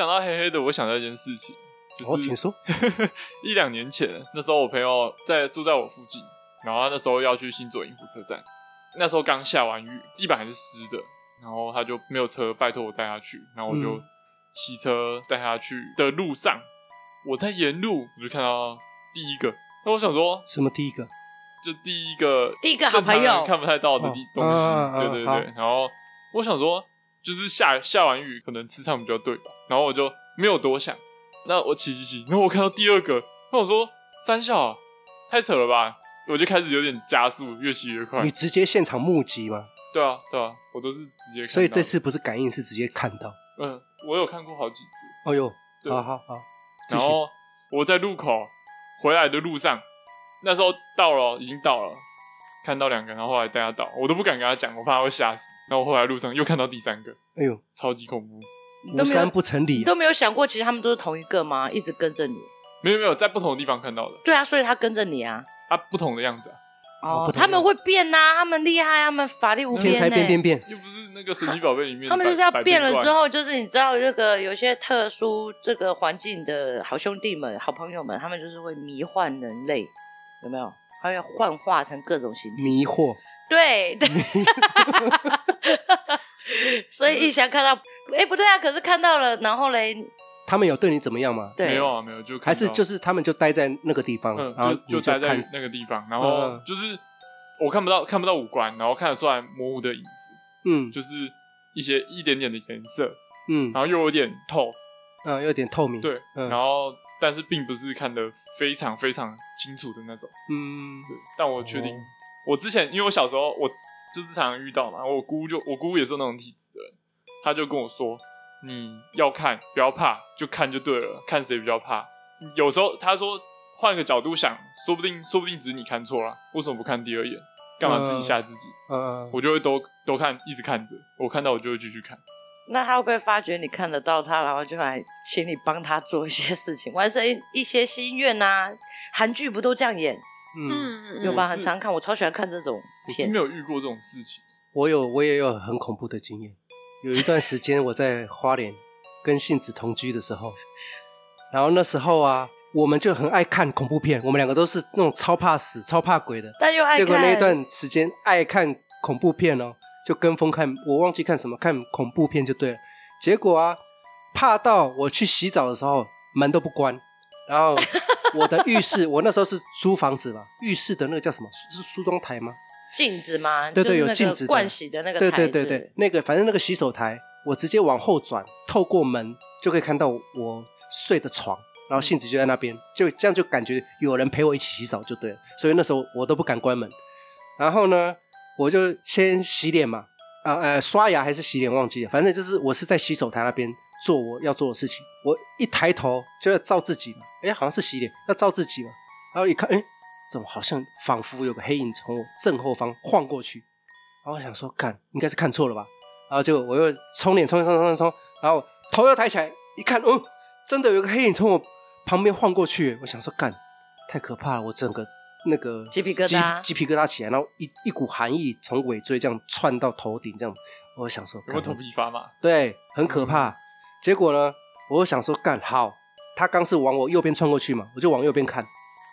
讲到黑黑的，我想到一件事情，哦，就是请说。一两年前，那时候我朋友在住在我附近，然后他那时候要去新左营火车站，那时候刚下完雨，地板还是湿的，然后他就没有车，拜托我带他去，然后我就嗯骑车带他去的路上，我在沿路我就看到第一个，那我想说，什么第一个？就第一个第一个好朋友看不太到的东西，对对对，然后我想说，就是下下完雨，可能磁场比较对吧，然后我就没有多想，那我骑骑骑，然后我看到第二个，那我说三笑啊，太扯了吧，我就开始有点加速，越骑越快你，直接现场目击吗？对啊对啊，我都是直接看到，所以这次不是感应，是直接看到。嗯，我有看过好几次，哦呦，对好好好，然后我在路口回来的路上，那时候到了，已经到了，看到两个，然后后来带他倒，我都不敢跟他讲，我怕他会吓死。然后后来路上又看到第三个，哎呦，超级恐怖。你都没有无三不成理啊。你都没有想过，其实他们都是同一个吗？一直跟着你。没有没有，在不同的地方看到的，对啊，所以他跟着你啊。啊，不同的样子啊，哦不同他们会变呐、他们厉害，他们法力无边、天才变变变，又不是那个神奇宝贝里面他们就是要变了之后，就是你知道这个有些特殊这个环境的好兄弟们、好朋友们，他们就是会迷幻人类，有没有？还要幻化成各种形体。迷惑。对对，所以一想看到，哎，不对啊，可是看到了，然后嘞，他们有对你怎么样吗？对，没有啊没有，就看还是就是他们就待在那个地方，嗯，然后就就待在，那个地方，然后嗯就是我看不到看不到五官，然后看得出来模糊的影子，嗯。就是一些一点点的颜色，嗯。然后又有点透，嗯，有点透明，对，嗯。然后但是并不是看得非常非常清楚的那种，嗯对，但我确定，哦我之前因为我小时候我就是常常遇到嘛，我姑就我姑也是那种体质的人，她就跟我说，你要看不要怕，就看就对了，看谁比较怕。有时候她说换个角度想，说不定说不定只是你看错了，为什么不看第二眼？干嘛自己吓自己？嗯，我就会都都看，一直看着，我看到我就会继续看。那他会不会发觉你看得到他，然后就来请你帮他做一些事情，完成一些心愿呐、韩剧不都这样演？嗯，有吧？很常看，我超喜欢看这种片我是没。有遇过这种事情。我有我也有很恐怖的经验。有一段时间我在花莲跟杏子同居的时候，然后那时候啊，我们就很爱看恐怖片，我们两个都是那种超怕死、超怕鬼的。但又爱看。结果那一段时间爱看恐怖片哦，就跟风看，我忘记看什么，看恐怖片就对了。结果啊，怕到我去洗澡的时候门都不关，然后我的浴室，我那时候是租房子嘛，浴室的那个叫什么？是梳妆台吗？镜子吗？对对有镜子的盥洗的那个对对对对，那个反正那个洗手台，我直接往后转，透过门就可以看到我睡的床，然后杏子就在那边，就这样就感觉有人陪我一起洗澡就对了，所以那时候我都不敢关门。然后呢，我就先洗脸嘛，啊呃刷牙还是洗脸忘记了，反正就是我是在洗手台那边做我要做的事情。我一抬头就要照自己嘛，哎，好像是洗脸要照自己嘛，然后一看，哎，怎么好像仿佛有个黑影从我正后方晃过去，然后我想说，看应该是看错了吧，然后就我又冲脸冲冲冲冲冲，然后头又抬起来一看，哦，真的有个黑影从我旁边晃过去，我想说，干太可怕了，我整个那个鸡皮疙瘩鸡鸡皮疙瘩起来，然后一一股寒意从尾椎这样窜到头顶，这样，我想说，有没有头干皮发麻？对，很可怕。结果呢，我想说干好，他刚是往我右边穿过去嘛，我就往右边看。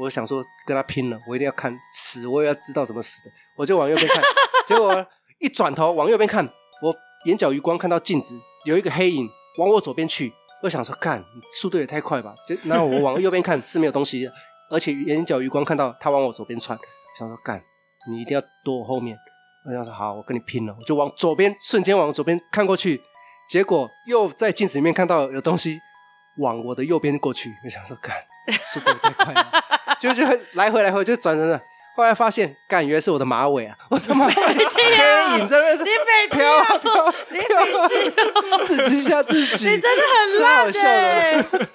我想说跟他拼了，我一定要看死，我也要知道怎么死的，我就往右边看。结果一转头往右边看，我眼角余光看到镜子有一个黑影往我左边去，我想说干，速度也太快吧。就然后我往右边看是没有东西的，而且眼角余光看到他往我左边窜，想说干，你一定要躲我后面。我想说好，我跟你拼了，我就往左边瞬间往左边看过去，结果又在镜子里面看到有东西往我的右边过去，我想说干，速度也太快了，就是来回来回就转转转，后来发现干，原来是我的马尾啊，我的马尾黑影在那边你北气飘啊北气哦，自己吓自己，你真的很烂笑的。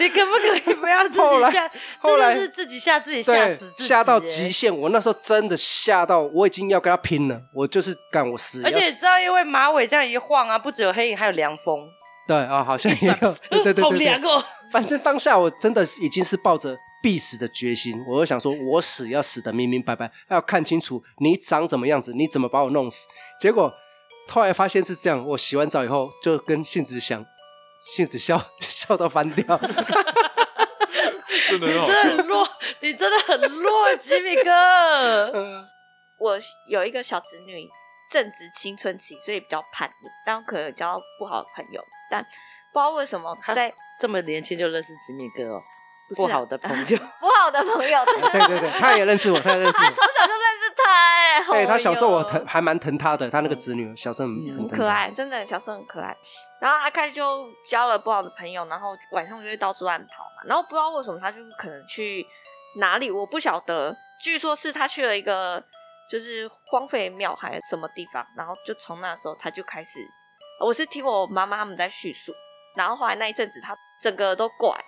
欸你可不可以不要自己吓？真的是自己吓自己，吓死，自己，吓到欸极限。我那时候真的吓到，我已经要跟他拼了，我就是干我死。而且你知道，因为马尾这样一晃啊，不只有黑影，还有凉风，对啊、好像也有，对对对好对对。凉哦。反正当下我真的是已经是抱着必死的决心，我就想说，我死要死的明明白白，要看清楚你长怎么样子，你怎么把我弄死。结果后来发现是这样，我洗完澡以后就跟杏子想，杏子笑 笑到翻掉。真的很好真的。很弱，你真的很弱，吉米哥。嗯我有一个小侄女，正值青春期，所以比较叛逆，但可能有交不好的朋友，但不知道为什么他在这么年轻就认识吉米哥哦，不啊不好的朋友。不好的朋友，对对对，他也认识我，他也认识他从。小就认识他、哎，对他小时候我疼，还蛮疼他的，他那个侄女小时候很可爱，真的小时候很可爱。然后他开始就交了不好的朋友，然后晚上就会到处乱跑嘛。然后不知道为什么他就是可能去哪里，我不晓得。据说是他去了一个就是荒废的庙还是什么地方，然后就从那时候他就开始，我是听我妈妈他们在叙述，然后后来那一阵子他整个都怪，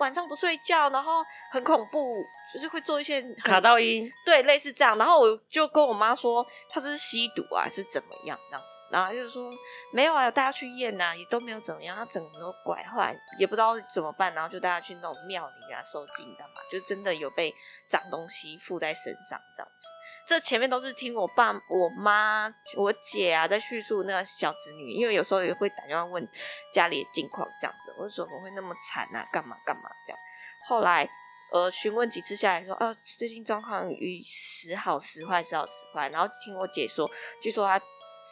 晚上不睡觉，然后很恐怖，就是会做一些卡到音，对，类似这样。然后我就跟我妈说，他是吸毒啊，是怎么样这样子。然后就是说没有啊，有带他去验啊，也都没有怎么样，他整个都怪。后来也不知道怎么办，然后就带他去那种庙里啊收金干嘛，就真的有被脏东西附在身上这样子。这前面都是听我爸、我妈、我姐啊在叙述那个小侄女，因为有时候也会打电话问家里的近况这样子，我就说怎么会那么惨啊，干嘛干嘛这样。后来呃询问几次下来说，呃最近状况与时好时坏，时好时坏。然后听我姐说，据说她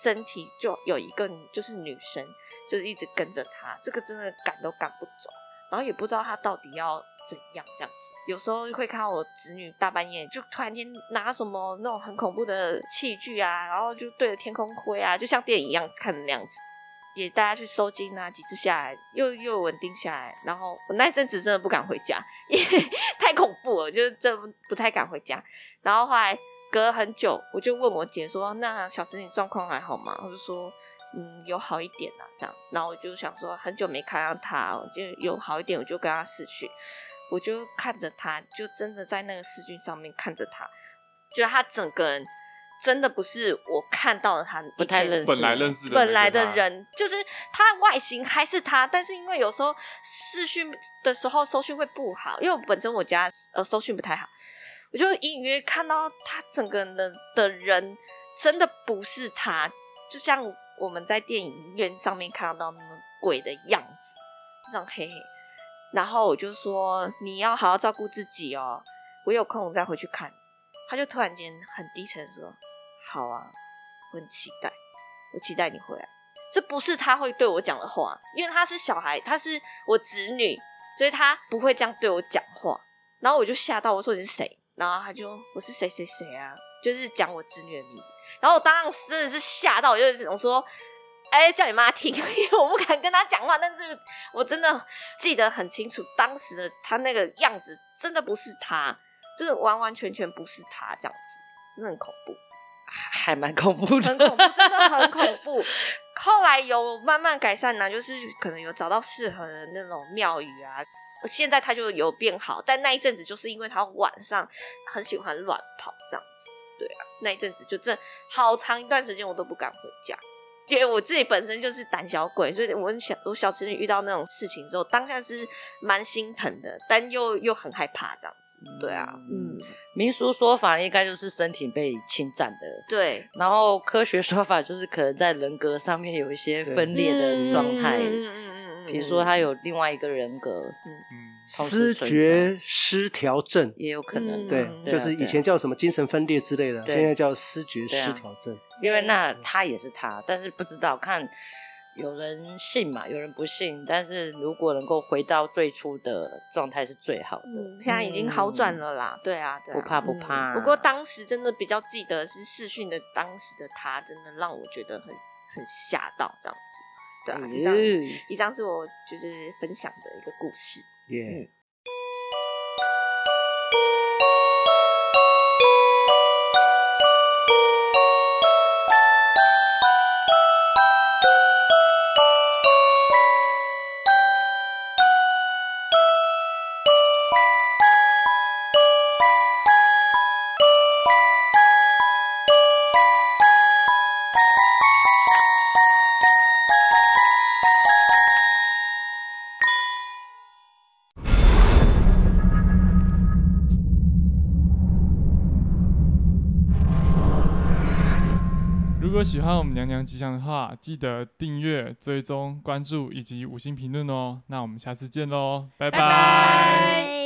身体就有一个就是女生，就是一直跟着她，这个真的赶都赶不走，然后也不知道她到底要怎样这样子。有时候会看到我侄女大半夜就突然间拿什么那种很恐怖的器具啊，然后就对着天空挥啊，就像电影一样看的那样子。也带他去收金啊，几次下来又又稳定下来，然后我那一阵子真的不敢回家，因 为太恐怖了，就是真不太敢回家。然后后来隔了很久，我就问我姐说：“那小侄女状况还好吗？”我就说：“嗯，有好一点啊，这样。”然后我就想说，很久没看到她，就有好一点，我就跟她视讯，我就看着她，就真的在那个视讯上面看着她，觉得她整个人真的不是我看到的他，不太认识本来认识的本来的人，就是他外形还是他，但是因为有时候视讯的时候收讯会不好，因为我本身我家呃收讯不太好，我就隐隐约约看到他整个人的的人真的不是他，就像我们在电影院上面看到那个鬼的样子，就这样黑黑。然后我就说你要好好照顾自己哦，我有空我再回去看。他就突然间很低沉说：“好啊，我很期待。”我期待你回来。这不是他会对我讲的话，因为他是小孩，他是我侄女，所以他不会这样对我讲话。然后我就吓到，我说你是谁？然后他就我是谁谁谁啊，就是讲我侄女的名字。然后我当时真的是吓到，我就我说，哎、叫你妈听，因为我不敢跟他讲话。但是我真的记得很清楚，当时的他那个样子真的不是他，就是完完全全不是他这样子，真的很恐怖。还蛮恐怖的，很恐怖，真的很恐怖。后来有慢慢改善呢、就是可能有找到适合的那种庙宇啊。现在他就有变好，但那一阵子就是因为他晚上很喜欢乱跑这样子，对啊，那一阵子就真好长一段时间我都不敢回家，因为我自己本身就是胆小鬼，所以我小我小侄女遇到那种事情之后，当下是蛮心疼的，但又又很害怕这样子，对啊，嗯，民俗说法应该就是身体被侵占的，对，然后科学说法就是可能在人格上面有一些分裂的状态，嗯嗯嗯嗯嗯比如说他有另外一个人格，嗯，思觉失调症，也有可能。嗯对，就是以前叫什么精神分裂之类的，对现在叫思觉失调症。因为那他也是他，但是不知道看有人信嘛，有人不信。但是如果能够回到最初的状态是最好的，嗯，现在已经好转了啦，对啊，对啊不怕不嗯怕不过当时真的比较记得是视讯的当时的他，真的让我觉得很很吓到这样子。对啊，以上嗯以上是我就是分享的一个故事。Yeah. 如果喜欢我们娘娘吉祥的话，记得订阅、追踪、关注以及五星评论哦。那我们下次见喽，拜拜。